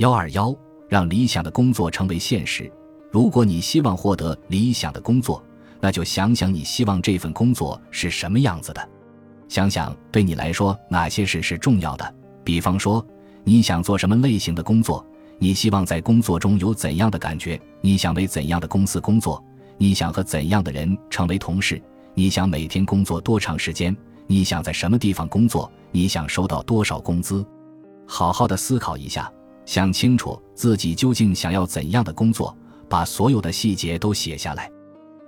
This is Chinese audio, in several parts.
幺二幺，让理想的工作成为现实。如果你希望获得理想的工作，那就想想你希望这份工作是什么样子的。想想对你来说哪些事是重要的。比方说，你想做什么类型的工作？你希望在工作中有怎样的感觉？你想为怎样的公司工作？你想和怎样的人成为同事？你想每天工作多长时间？你想在什么地方工作？你想收到多少工资？好好的思考一下，想清楚自己究竟想要怎样的工作，把所有的细节都写下来，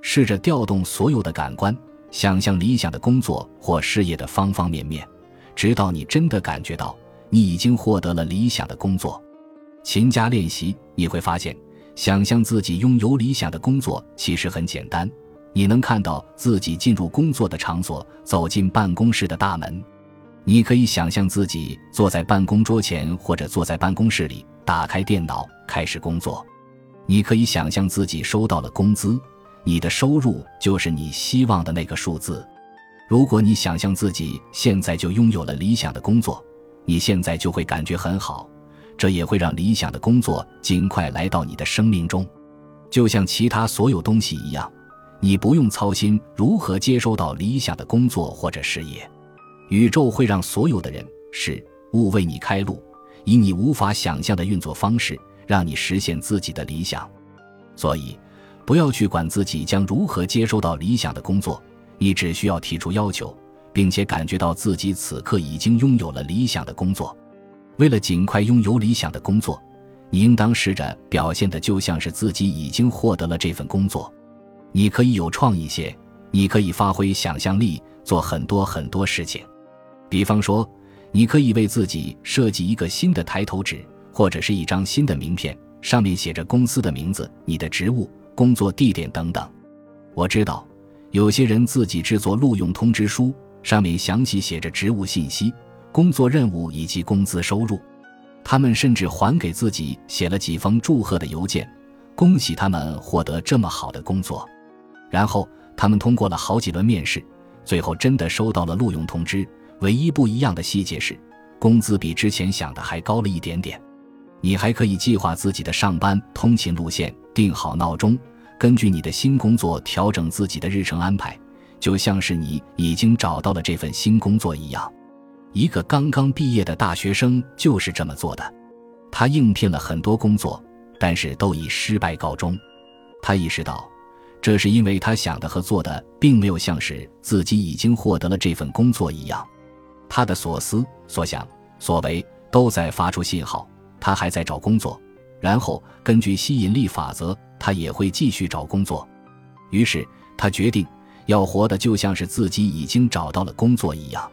试着调动所有的感官。想象理想的工作或事业的方方面面，直到你真的感觉到你已经获得了理想的工作。勤加练习，你会发现，想象自己拥有理想的工作其实很简单。你能看到自己进入工作的场所，走进办公室的大门。你可以想象自己坐在办公桌前，或者坐在办公室里，打开电脑开始工作。你可以想象自己收到了工资。你的收入就是你希望的那个数字。如果你想象自己现在就拥有了理想的工作，你现在就会感觉很好，这也会让理想的工作尽快来到你的生命中。就像其他所有东西一样，你不用操心如何接收到理想的工作或者事业，宇宙会让所有的人事物为你开路，以你无法想象的运作方式，让你实现自己的理想。所以。不要去管自己将如何接收到理想的工作，你只需要提出要求，并且感觉到自己此刻已经拥有了理想的工作。为了尽快拥有理想的工作，你应当试着表现的就像是自己已经获得了这份工作。你可以有创意些，你可以发挥想象力，做很多很多事情。比方说，你可以为自己设计一个新的抬头纸，或者是一张新的名片，上面写着公司的名字、你的职务。工作地点等等，我知道有些人自己制作录用通知书，上面详细写着职务信息、工作任务以及工资收入。他们甚至还给自己写了几封祝贺的邮件，恭喜他们获得这么好的工作。然后他们通过了好几轮面试，最后真的收到了录用通知。唯一不一样的细节是，工资比之前想的还高了一点点。你还可以计划自己的上班通勤路线，定好闹钟，根据你的新工作调整自己的日程安排，就像是你已经找到了这份新工作一样。一个刚刚毕业的大学生就是这么做的，他应聘了很多工作，但是都以失败告终。他意识到，这是因为他想的和做的并没有像是自己已经获得了这份工作一样。他的所思所想所为都在发出信号。他还在找工作，然后根据吸引力法则，他也会继续找工作。于是他决定要活得就像是自己已经找到了工作一样。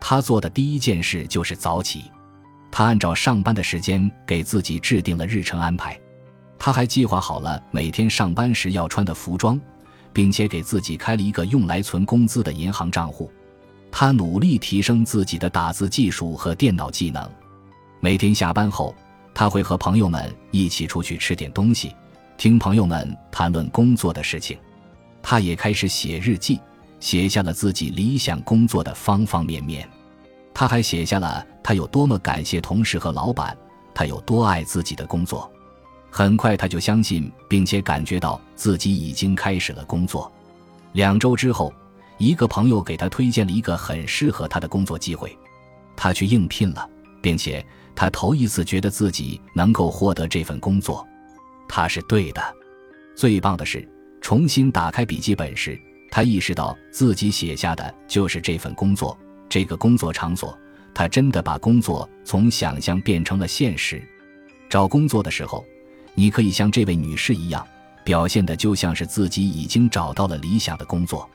他做的第一件事就是早起。他按照上班的时间给自己制定了日程安排。他还计划好了每天上班时要穿的服装，并且给自己开了一个用来存工资的银行账户。他努力提升自己的打字技术和电脑技能。每天下班后，他会和朋友们一起出去吃点东西，听朋友们谈论工作的事情。他也开始写日记，写下了自己理想工作的方方面面。他还写下了他有多么感谢同事和老板，他有多爱自己的工作。很快，他就相信并且感觉到自己已经开始了工作。两周之后，一个朋友给他推荐了一个很适合他的工作机会，他去应聘了。并且他头一次觉得自己能够获得这份工作，他是对的。最棒的是，重新打开笔记本时，他意识到自己写下的就是这份工作，这个工作场所。他真的把工作从想象变成了现实。找工作的时候，你可以像这位女士一样，表现的就像是自己已经找到了理想的工作。